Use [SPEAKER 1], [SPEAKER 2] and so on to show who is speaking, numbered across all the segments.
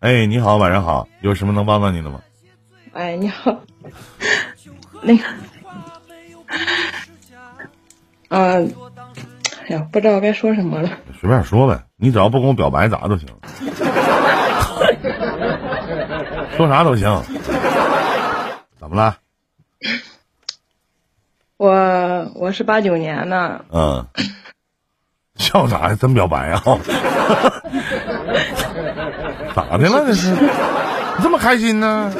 [SPEAKER 1] 哎，你好，晚上好，有什么能帮到你的吗？
[SPEAKER 2] 哎，你好，那个，嗯，哎呀，不知道该说什么了。
[SPEAKER 1] 随便说呗，你只要不跟我表白，咋都行。说啥都行。怎么了？
[SPEAKER 2] 我我是八九年的。
[SPEAKER 1] 嗯。笑啥呀？真表白啊？咋的了？这是？你这么开心呢？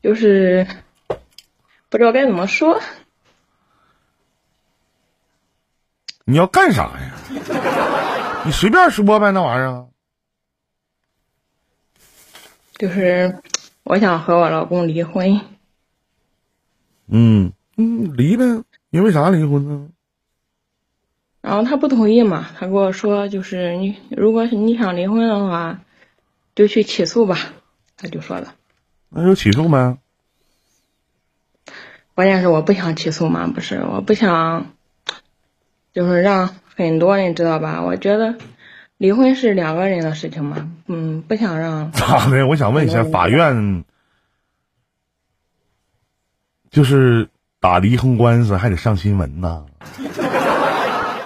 [SPEAKER 2] 就是不知道该怎么说。
[SPEAKER 1] 你要干啥呀？你随便说呗，那玩意儿。
[SPEAKER 2] 就是我想和我老公离婚。
[SPEAKER 1] 嗯嗯，离呗，因为啥离婚呢？
[SPEAKER 2] 然后他不同意嘛，他跟我说，就是你如果是你想离婚的话，就去起诉吧，他就说了。
[SPEAKER 1] 那就起诉呗。
[SPEAKER 2] 关键是我不想起诉嘛，不是，我不想，就是让很多人知道吧。我觉得离婚是两个人的事情嘛，嗯，不想让。
[SPEAKER 1] 咋的？我想问一下，法院就是打离婚官司还得上新闻呢。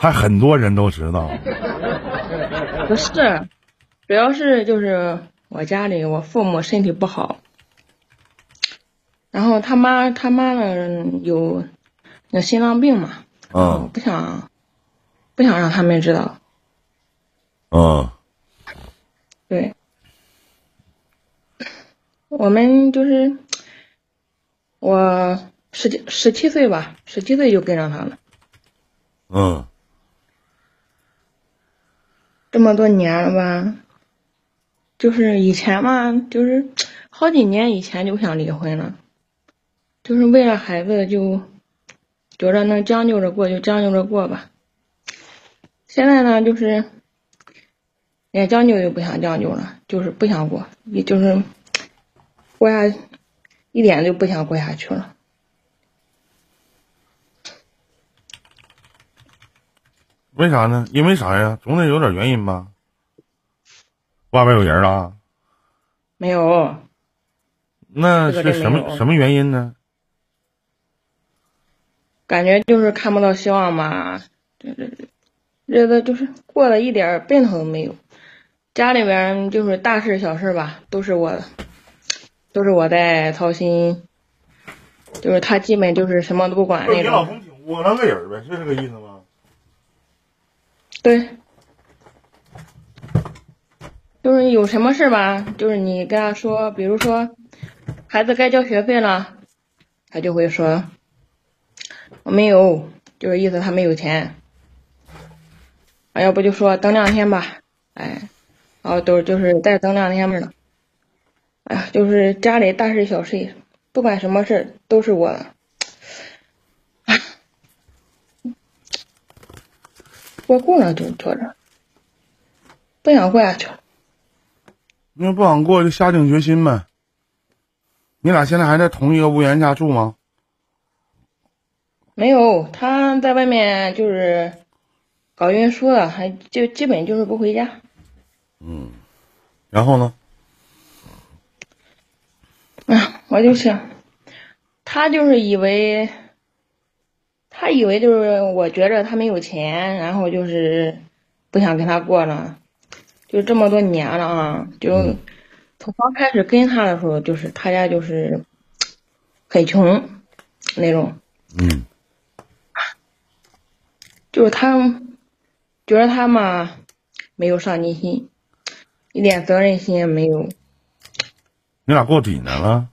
[SPEAKER 1] 还很多人都知道，
[SPEAKER 2] 不是，主要是就是我家里我父母身体不好，然后他妈他妈呢有那心脏病嘛，
[SPEAKER 1] 嗯，
[SPEAKER 2] 不想不想让他们知道，
[SPEAKER 1] 嗯，
[SPEAKER 2] 对，我们就是我十七十七岁吧，十七岁就跟上他了，
[SPEAKER 1] 嗯。
[SPEAKER 2] 这么多年了吧，就是以前嘛，就是 好几年以前就想离婚了，就是为了孩子，就觉着能将就着过就将就着过吧。现在呢，就是连将就也不想将就了，就是不想过，也就是 过下一点就不想过下去了。
[SPEAKER 1] 为啥呢？因为啥呀？总得有点原因吧。外边有人了？
[SPEAKER 2] 没有。
[SPEAKER 1] 那是什么什么原因呢？
[SPEAKER 2] 感觉就是看不到希望吧，这这日子就是过了一点奔头都没有。家里边就是大事小事吧，都是我，都是我在操心。就是他基本就是什么都不管那种。你
[SPEAKER 1] 老公挺窝囊个人呗，是这个意思吗？
[SPEAKER 2] 对，就是有什么事吧，就是你跟他说，比如说孩子该交学费了，他就会说我没有，就是意思他没有钱。啊，要不就说等两天吧，哎，然后都就是再等两天吧。哎呀，就是家里大事小事，不管什么事都是我的。过过了就坐着，不想过下去了。
[SPEAKER 1] 那不想过就下定决心呗。你俩现在还在同一个屋檐下住吗？
[SPEAKER 2] 没有，他在外面就是搞运输的，还就基本就是不回家。
[SPEAKER 1] 嗯，然后呢？
[SPEAKER 2] 啊，我就想，他就是以为。他以为就是我觉着他没有钱，然后就是不想跟他过了，就这么多年了啊，就从刚开始跟他的时候，就是他家就是很穷那种，
[SPEAKER 1] 嗯，
[SPEAKER 2] 就是他觉得他嘛没有上进心，一点责任心也没有。
[SPEAKER 1] 你俩过几年了？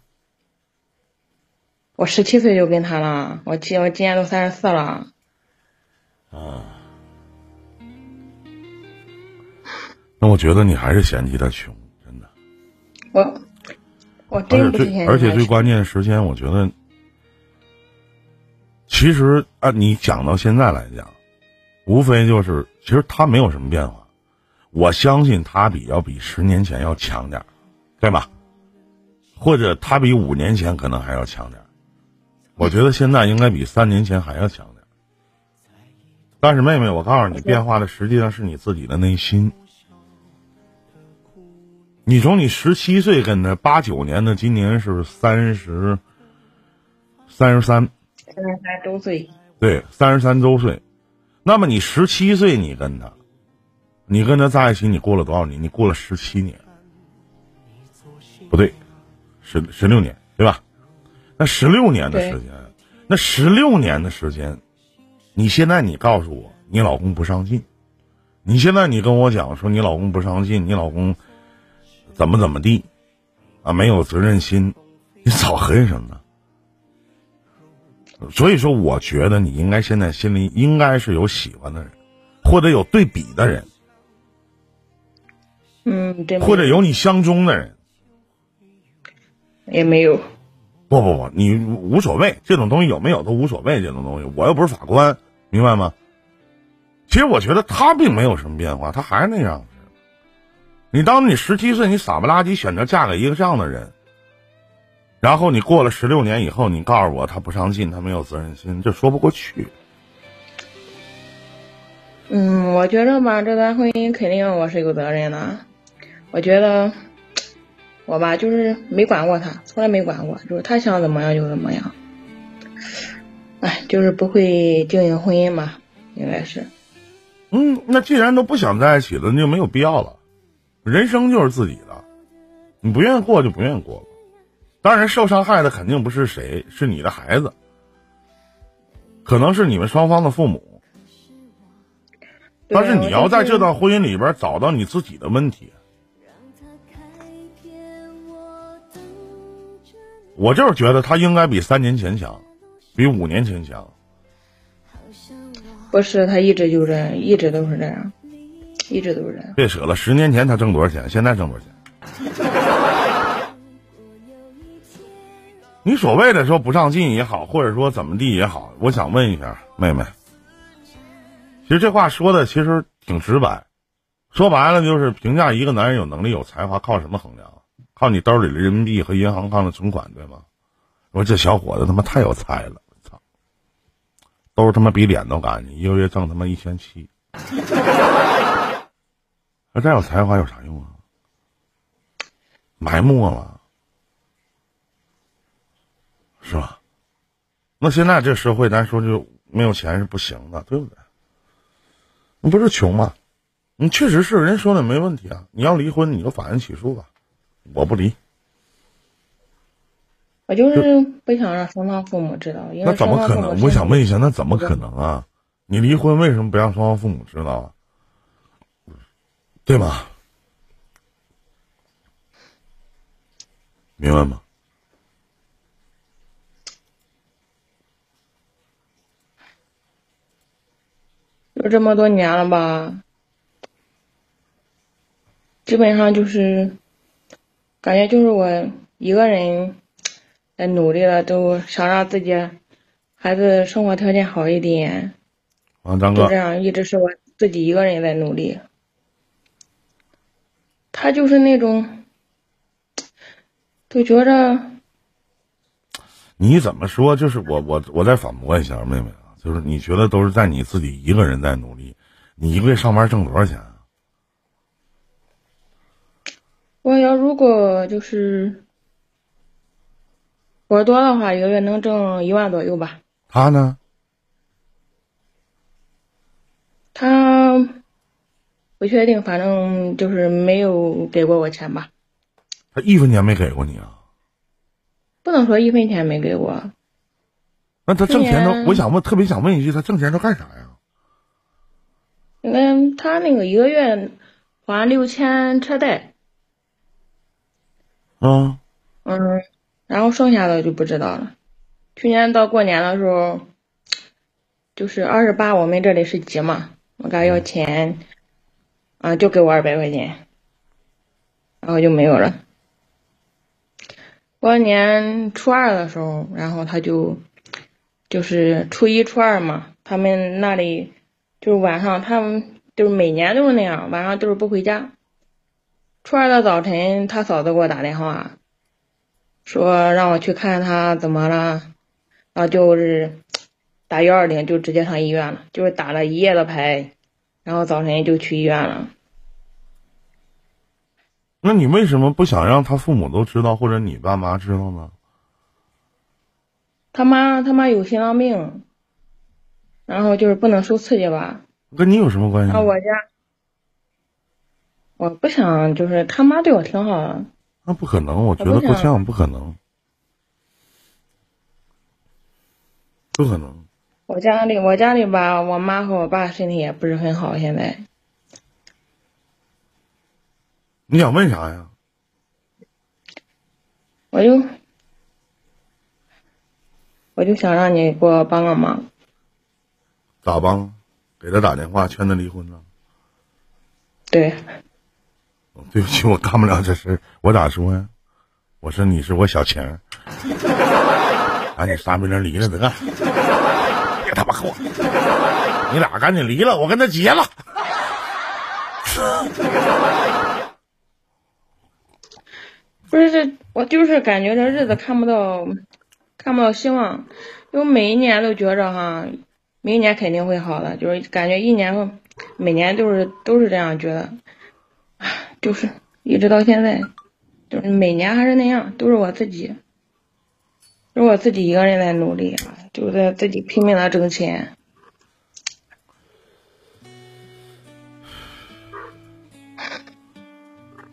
[SPEAKER 2] 我十七岁就跟他了，我今我今年都三十四了。
[SPEAKER 1] 啊，那我觉得你还是嫌弃他穷，真的。
[SPEAKER 2] 我我真不
[SPEAKER 1] 嫌弃而且最关键时间，我觉得，其实按你讲到现在来讲，无非就是其实他没有什么变化。我相信他比要比十年前要强点对吧？或者他比五年前可能还要强点我觉得现在应该比三年前还要强点，但是妹妹，我告诉你，变化的实际上是你自己的内心。你从你十七岁跟他，八九年的，今年是三十，三十三，
[SPEAKER 2] 三十三周岁。
[SPEAKER 1] 对，三十三周岁。那么你十七岁，你跟他，你跟他在一起，你过了多少年？你过了十七年，不对，十十六年，对吧？那十六年的时间，那十六年的时间，你现在你告诉我，你老公不上进，你现在你跟我讲说你老公不上进，你老公怎么怎么地，啊，没有责任心，你早恨什么呢？所以说，我觉得你应该现在心里应该是有喜欢的人，或者有对比的人，
[SPEAKER 2] 嗯，对
[SPEAKER 1] 或者有你相中的人，
[SPEAKER 2] 也没有。
[SPEAKER 1] 不不不，你无所谓，这种东西有没有都无所谓，这种东西我又不是法官，明白吗？其实我觉得他并没有什么变化，他还是那样。你当你十七岁，你傻不拉几选择嫁给一个这样的人。然后你过了十六年以后，你告诉我他不上进，他没有责任心，这说不过去。
[SPEAKER 2] 嗯，我觉得吧，这段婚姻肯定我是有责任的。我觉得我吧，就是没管过他，从来没管过，就是他想怎么样就怎么样。哎，就是不会经营婚姻嘛，应该是。
[SPEAKER 1] 嗯，那既然都不想在一起了，那就没有必要了。人生就是自己的，你不愿意过就不愿意过了。当然，受伤害的肯定不是谁，是你的孩子，可能是你们双方的父母。但是你要在这段婚姻里边找到你自己的问题。我就是觉得他应该比三年前强，比五年前强。
[SPEAKER 2] 不是，他一直就这样，一直都是这样，一直都是这样。
[SPEAKER 1] 别扯了，十年前他挣多少钱？现在挣多少钱？你所谓的说不上进也好，或者说怎么地也好，我想问一下妹妹，其实这话说的其实挺直白，说白了就是评价一个男人有能力有才华靠什么衡量？靠你兜里的人民币和银行卡的存款对吗？我这小伙子他妈太有才了，操，兜他妈比脸都干净，一个月挣他妈一千七，那再有才华有啥用啊？埋没了。是吧？那现在这社会，咱说就没有钱是不行的，对不对？你不是穷吗？你确实是人说的没问题啊！你要离婚，你就法院起诉吧，我不离。
[SPEAKER 2] 我就是不想让双方父母知道。
[SPEAKER 1] 那怎么可能？我想问一下，那怎么可能啊？你离婚为什么不让双方父母知道啊？对吗？明白吗？
[SPEAKER 2] 就这么多年了吧，基本上就是感觉就是我一个人在努力了，都想让自己孩子生活条件好一点。
[SPEAKER 1] 啊，张哥，
[SPEAKER 2] 就这样一直是我自己一个人在努力。他就是那种，就觉着
[SPEAKER 1] 你怎么说？就是我我我再反驳一下，妹妹啊。就是你觉得都是在你自己一个人在努力，你一个月上班挣多少钱啊？
[SPEAKER 2] 我要如果就是活多的话，一个月能挣一万左右吧。
[SPEAKER 1] 他呢？
[SPEAKER 2] 他不确定，反正就是没有给过我钱吧。
[SPEAKER 1] 他一分钱没给过你啊？
[SPEAKER 2] 不能说一分钱没给我。
[SPEAKER 1] 那他挣钱都，我想问，特别想问一句，他挣钱都干啥呀？
[SPEAKER 2] 嗯，他那个一个月还六千车贷。
[SPEAKER 1] 嗯。
[SPEAKER 2] 嗯，然后剩下的就不知道了。去年到过年的时候，就是二十八，我们这里是集嘛，我给他要钱，啊，就给我二百块钱，然后就没有了。过年初二的时候，然后他就。就是初一、初二嘛，他们那里就是晚上，他们就是每年都是那样，晚上都是不回家。初二的早晨，他嫂子给我打电话，说让我去看他怎么了，然后就是打幺二零，就直接上医院了，就是打了一夜的牌，然后早晨就去医院了。
[SPEAKER 1] 那你为什么不想让他父母都知道，或者你爸妈知道呢？
[SPEAKER 2] 他妈他妈有心脏病，然后就是不能受刺激吧。
[SPEAKER 1] 跟你有什么关系？
[SPEAKER 2] 啊，我家我不想，就是他妈对我挺好的。
[SPEAKER 1] 那不可能，我觉得不像，不可能，不可能。
[SPEAKER 2] 我家里，我家里吧，我妈和我爸身体也不是很好，现在。
[SPEAKER 1] 你想问啥呀？
[SPEAKER 2] 我就我就想让你给我帮个忙。
[SPEAKER 1] 咋帮？给他打电话劝他离婚了？
[SPEAKER 2] 对。
[SPEAKER 1] 对不起，我干不了这事。我咋说呀？我说你是我小情，赶紧撒逼人离了得，别他妈和我，你俩赶紧离了，我跟他结了。
[SPEAKER 2] 不是这，我就是感觉这日子看不到，看不到希望。因为每一年都觉着哈，明年肯定会好的，就是感觉一年后每年都是都是这样觉得，就是一直到现在，就是每年还是那样，都是我自己，是我自己一个人在努力，就在自己拼命的挣钱。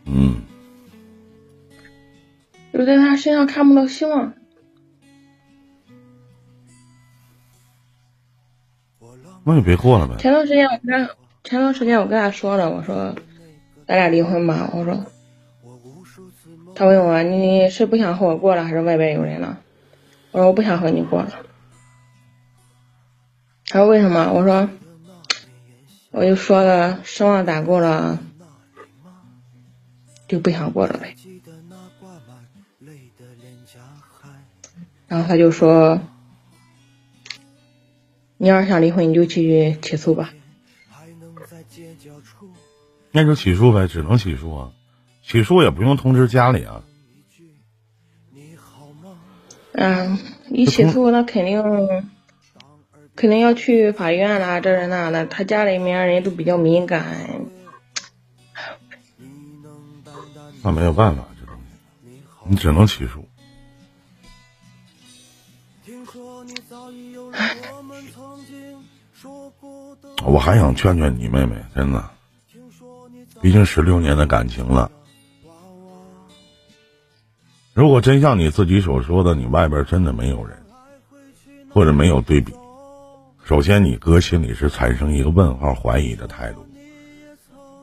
[SPEAKER 1] 嗯。
[SPEAKER 2] 就在他身上看不到希望。
[SPEAKER 1] 那就别过了呗。
[SPEAKER 2] 前段时间我跟他，前段时间我跟他说了，我说咱俩离婚吧。我说，他问我你是不想和我过了，还是外边有人了？我说我不想和你过了。他说为什么？我说，我就说了失望攒够了，就不想过了呗。然后他就说：“你要是想离婚，你就去起诉吧。”
[SPEAKER 1] 那就起诉呗，只能起诉啊！起诉也不用通知家里啊。
[SPEAKER 2] 嗯，一起诉那肯定肯定要去法院啦，这人那的，他家里面人都比较敏感。
[SPEAKER 1] 那没有办法，这东西你只能起诉。我还想劝劝你妹妹，真的，毕竟十六年的感情了。如果真像你自己所说的，你外边真的没有人，或者没有对比，首先你哥心里是产生一个问号、怀疑的态度，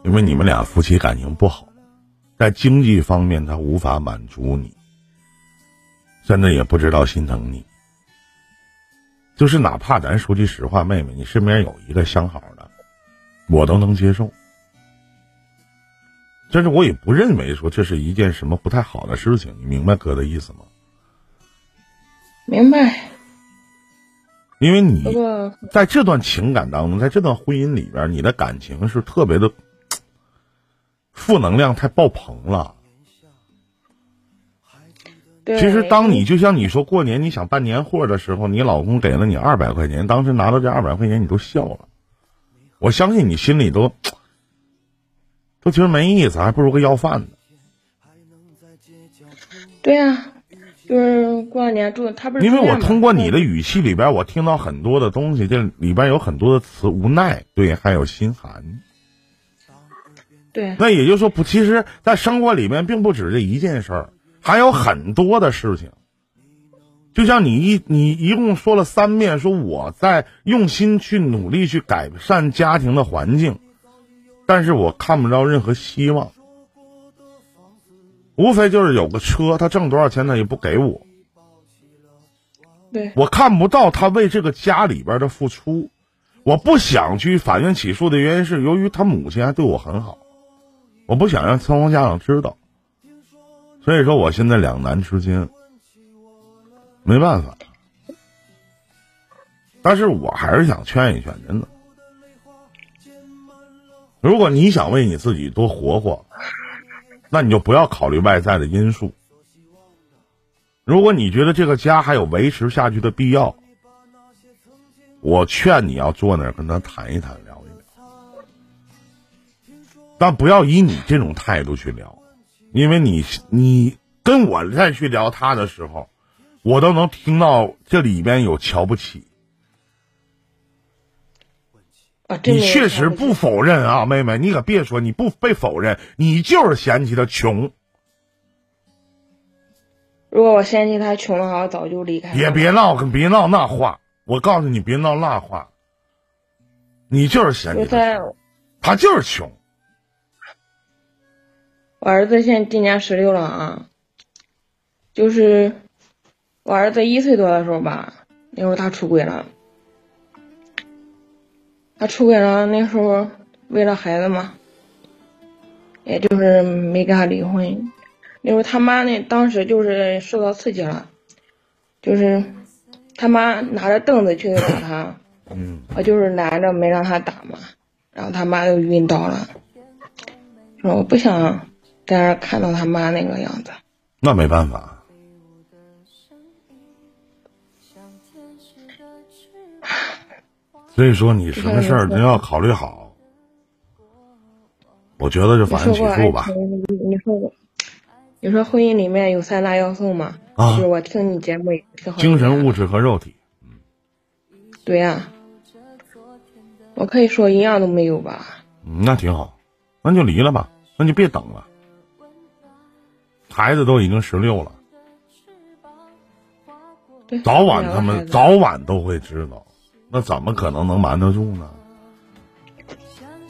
[SPEAKER 1] 因为你们俩夫妻感情不好，在经济方面他无法满足你，甚至也不知道心疼你。就是哪怕咱说句实话，妹妹，你身边有一个相好的，我都能接受。但是我也不认为说这是一件什么不太好的事情，你明白哥的意思吗？
[SPEAKER 2] 明白。
[SPEAKER 1] 因为你在这段情感当中，在这段婚姻里边，你的感情是特别的负能量太爆棚了。其实，当你就像你说过年你想办年货的时候，你老公给了你二百块钱，当时拿到这二百块钱，你都笑了。我相信你心里都都觉得没意思，还不如个要饭的。
[SPEAKER 2] 对呀，就是过年住他不是。
[SPEAKER 1] 因为我通过你的语气里边，我听到很多的东西，这里边有很多的词，无奈，对，还有心寒。
[SPEAKER 2] 对。
[SPEAKER 1] 那也就是说，不，其实，在生活里面，并不止这一件事儿。还有很多的事情，就像你一你一共说了三遍，说我在用心去努力去改善家庭的环境，但是我看不着任何希望，无非就是有个车，他挣多少钱他也不给我，
[SPEAKER 2] 对
[SPEAKER 1] 我看不到他为这个家里边的付出，我不想去法院起诉的原因是，由于他母亲还对我很好，我不想让双方家长知道。所以说，我现在两难之间，没办法。但是我还是想劝一劝，真的。如果你想为你自己多活活，那你就不要考虑外在的因素。如果你觉得这个家还有维持下去的必要，我劝你要坐那儿跟他谈一谈，聊一聊。但不要以你这种态度去聊。因为你你跟我再去聊他的时候，我都能听到这里边有瞧不起。
[SPEAKER 2] 啊，
[SPEAKER 1] 你确实不否认啊，妹妹，你可别说你不被否认，你就是嫌弃他穷。
[SPEAKER 2] 如果我嫌弃他穷的话，我早就离开了。
[SPEAKER 1] 别别闹，别闹那话，我告诉你，别闹那话。你就是嫌弃他他就是穷。
[SPEAKER 2] 我儿子现在今年十六了啊，就是我儿子一岁多的时候吧，那时候他出轨了。他出轨了，那时候为了孩子嘛，也就是没跟他离婚。那时候他妈呢，当时就是受到刺激了，就是他妈拿着凳子去打他，
[SPEAKER 1] 嗯，
[SPEAKER 2] 我就是拦着没让他打嘛，然后他妈就晕倒了，说我不想在那看到他妈那个样子。
[SPEAKER 1] 那没办法。所以说，你什么事儿都要考虑好。我觉得就
[SPEAKER 2] 你
[SPEAKER 1] 法院
[SPEAKER 2] 说过爱
[SPEAKER 1] 起诉吧。
[SPEAKER 2] 你你说过，你说婚姻里面有三大要素嘛？
[SPEAKER 1] 啊
[SPEAKER 2] 就是我听你节目也挺好。
[SPEAKER 1] 精神、物质和肉体。
[SPEAKER 2] 嗯对呀、我可以说一样都没有吧？
[SPEAKER 1] 嗯，那挺好，那就离了吧，那就别等了。孩子都已经十六了，
[SPEAKER 2] 对，
[SPEAKER 1] 早晚他们早晚都会知道，那怎么可能能瞒得住呢？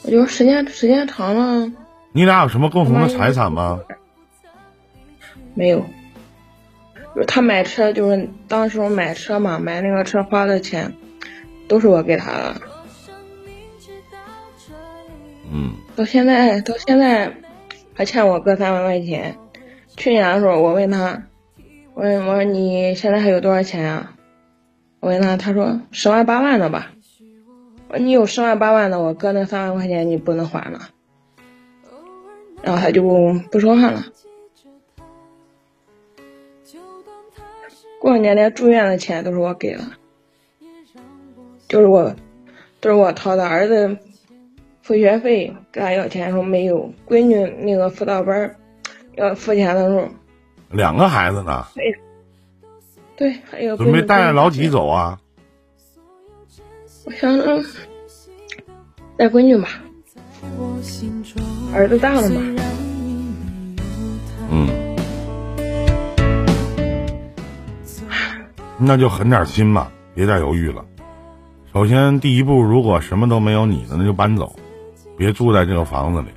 [SPEAKER 2] 我觉得时间时间长了
[SPEAKER 1] 你俩有什么共同的财产吗？
[SPEAKER 2] 没有。就是他买车，就是当时我买车嘛，买那个车花的钱，都是我给他的。
[SPEAKER 1] 嗯，
[SPEAKER 2] 到现在，到现在还欠我哥三万块钱。去年的时候，我问他，我问我说你现在还有多少钱啊？我问他，他说十万八万的吧。我说你有十万八万的，我哥那三万块钱你不能还了。然后他就不说话了。过年连住院的钱都是我给的，就是我，都是我掏的。儿子付学费跟他要钱说没有，闺女那个辅导班要付钱的时候，
[SPEAKER 1] 两个孩子呢，
[SPEAKER 2] 对，还有
[SPEAKER 1] 准备带着老几？走啊？
[SPEAKER 2] 我想着带闺女吧，儿子大了嘛。
[SPEAKER 1] 嗯，那就狠点心吧，别再犹豫了。首先，第一步，如果什么都没有你的，那就搬走，别住在这个房子里。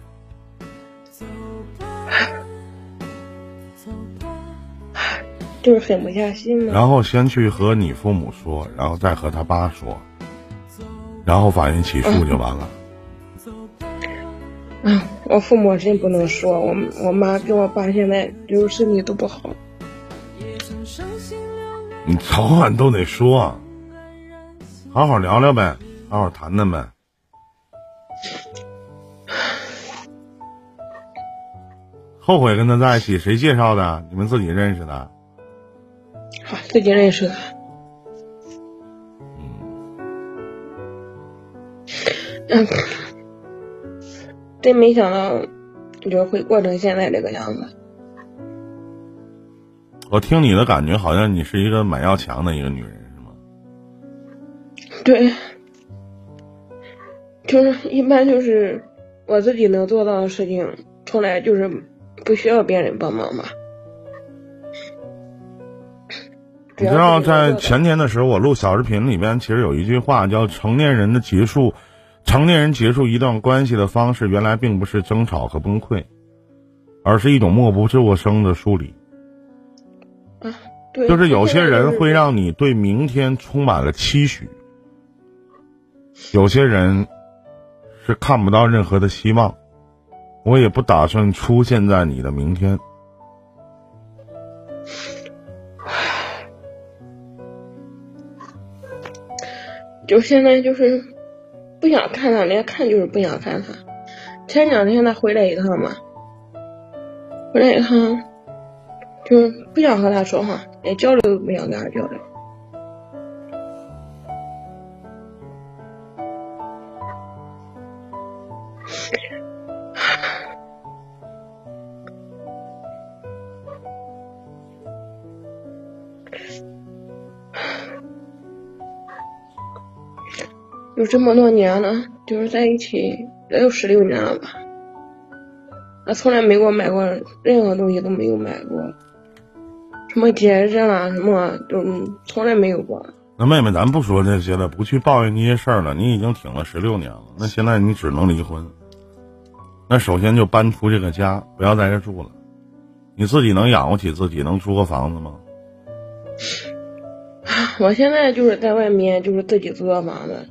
[SPEAKER 2] 就是狠不下心嘛。
[SPEAKER 1] 然后先去和你父母说，然后再和他爸说，然后法院起诉就完了。
[SPEAKER 2] 啊，我父母真不能说，我我妈跟我爸现在就是身体都不好。
[SPEAKER 1] 你早晚都得说，好好聊聊呗，好好谈谈呗。后悔跟他在一起，谁介绍的？你们自己认识的？
[SPEAKER 2] 好，自己认识的。嗯，真没想到，就是会过成现在这个样子。
[SPEAKER 1] 我听你的感觉，好像你是一个蛮要强的一个女人，是吗？
[SPEAKER 2] 对，就是一般就是我自己能做到的事情，从来就是不需要别人帮忙吧。
[SPEAKER 1] 你知道，在前天的时候，我录小视频里边，其实有一句话叫“成年人的结束，成年人结束一段关系的方式，原来并不是争吵和崩溃，而是一种默不作声的梳理。”
[SPEAKER 2] 啊，对，
[SPEAKER 1] 就是有些人会让你对明天充满了期许，有些人是看不到任何的希望。我也不打算出现在你的明天。
[SPEAKER 2] 就现在就是不想看他，连看就是不想看他。前两天他回来一趟嘛，回来一趟，就不想和他说话，连交流都不想跟他交流。有这么多年了，就是在一起也有十六年了吧。他从来没给我买过任何东西，都没有买过，什么节日啦，什么都从来没有过。
[SPEAKER 1] 那妹妹，咱不说这些了，不去抱怨那些事儿了。你已经挺了十六年了，那现在你只能离婚。那首先就搬出这个家，不要在这住了。你自己能养活起自己，能租个房子吗？
[SPEAKER 2] 我现在就是在外面，就是自己租个房子，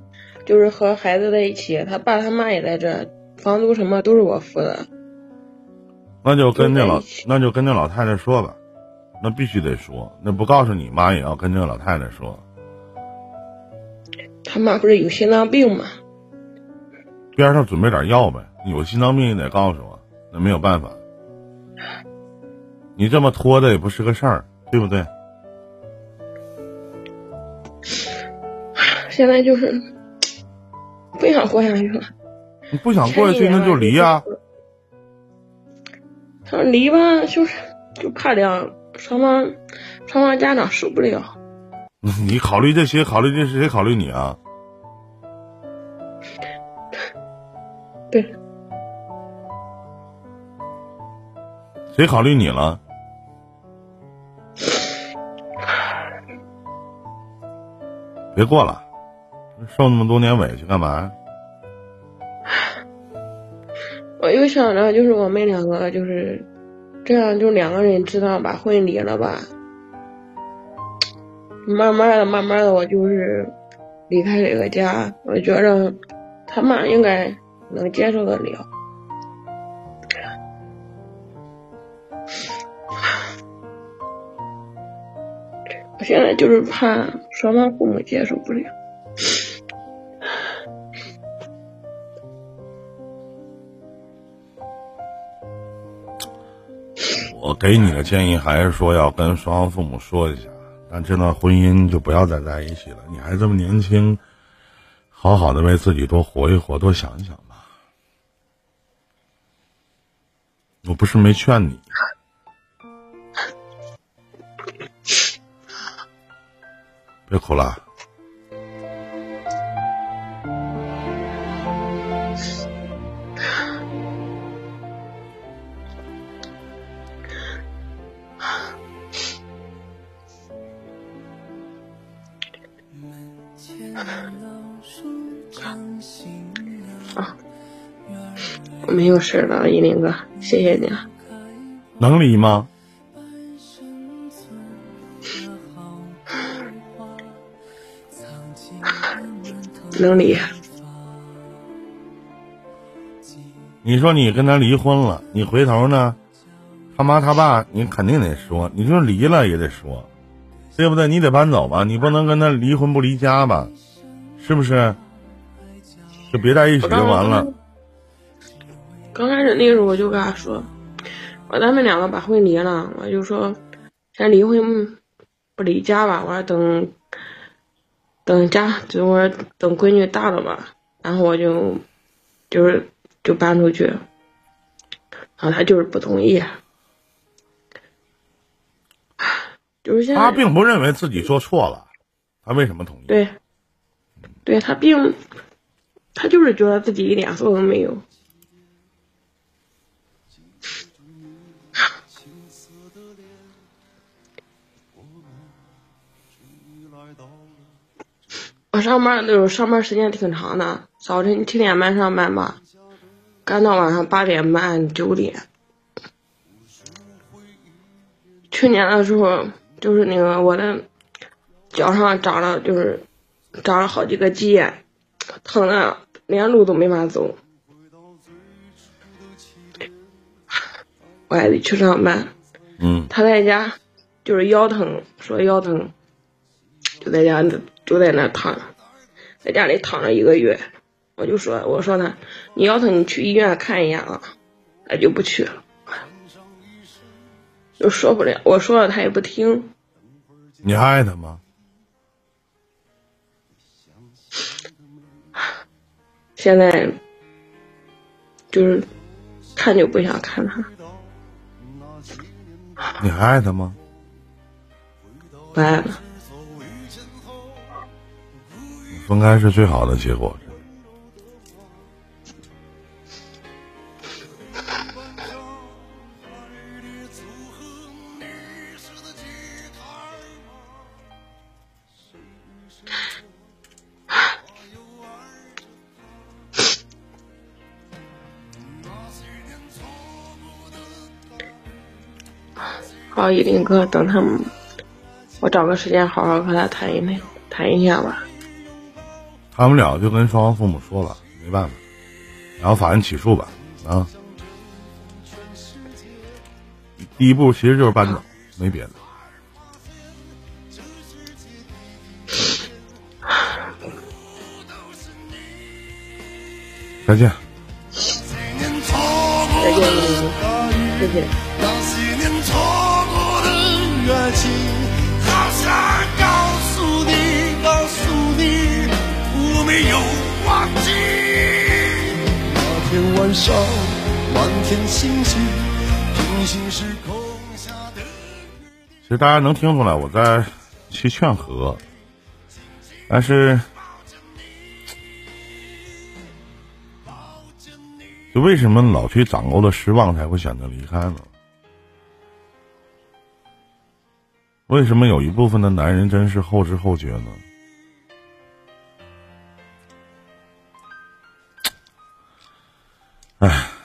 [SPEAKER 2] 就是和孩子在一起，他爸他妈也在这，房租什么都是我付的。
[SPEAKER 1] 那就跟那老，那就跟那老太太说吧，那必须得说，那不告诉你妈也要跟这个老太太说。
[SPEAKER 2] 他妈不是有心脏病吗？
[SPEAKER 1] 边上准备点药呗，有心脏病也得告诉我，那没有办法。你这么拖着也不是个事儿，对不对？
[SPEAKER 2] 现在就是不想过下去了。
[SPEAKER 1] 你不想过下去，那就离啊。
[SPEAKER 2] 他说离吧，就是就怕两双方双方家长受不了。
[SPEAKER 1] 你考虑这些，考虑这谁考虑你啊？
[SPEAKER 2] 对。
[SPEAKER 1] 谁考虑你了？别过了。受那么多年委屈干嘛呀？
[SPEAKER 2] 我又想着，就是我们两个就是这样，就两个人知道把婚离了吧。慢慢的，慢慢的，我就是离开这个家。我觉着他妈应该能接受得了。我现在就是怕双方父母接受不了。
[SPEAKER 1] 给你的建议还是说要跟双方父母说一下，但这段婚姻就不要再在一起了。你还这么年轻，好好的为自己多活一活，多想一想吧。我不是没劝你，别哭了。
[SPEAKER 2] 没有事了，依林哥，谢谢你。
[SPEAKER 1] 能离吗？
[SPEAKER 2] 能离。
[SPEAKER 1] 你说你跟他离婚了，你回头呢？他妈他爸，你肯定得说，你说离了也得说，对不对？你得搬走吧，你不能跟他离婚不离家吧？是不是？就别在一起就完了。
[SPEAKER 2] 刚开始那个时候我就跟他说，我咱们两个把婚离了，我就说先离婚不离家吧，我说等等家，就我等闺女大了吧，然后我就就是就搬出去，然后他就是不同意，就是现在
[SPEAKER 1] 他并不认为自己做错了，他为什么同意？
[SPEAKER 2] 对，对他并他就是觉得自己一点错都没有。上班的时候，上班时间挺长的，早晨七点半上班吧，干到晚上八点半九点。去年的时候，就是那个我的脚上长了，就是长了好几个鸡眼，疼的连路都没法走。我还得去上班。
[SPEAKER 1] 嗯。
[SPEAKER 2] 他在家就是腰疼，说腰疼，就在家就在那躺，在家里躺了一个月，我就说，我说他，你腰疼，你去医院看一眼啊，他就不去了，就说不了，我说了他也不听。
[SPEAKER 1] 你爱他吗？
[SPEAKER 2] 现在就是看就不想看他。
[SPEAKER 1] 你还爱他吗？
[SPEAKER 2] 不爱了。
[SPEAKER 1] 分开是最好的结果。
[SPEAKER 3] 好，依林哥，等他们，我找个时间好好和他谈一谈，谈一下吧。
[SPEAKER 1] 他们俩就跟双方父母说了，没办法，然后法院起诉吧，啊。第一步其实就是搬走，没别的。再见。
[SPEAKER 3] 再见，依林哥，谢谢。晚上，满天星星，平行时空
[SPEAKER 1] 下的。其实大家能听出来我在去劝和，但是，就为什么老去掌握了失望才会选择离开呢？为什么有一部分的男人真是后知后觉呢？唉。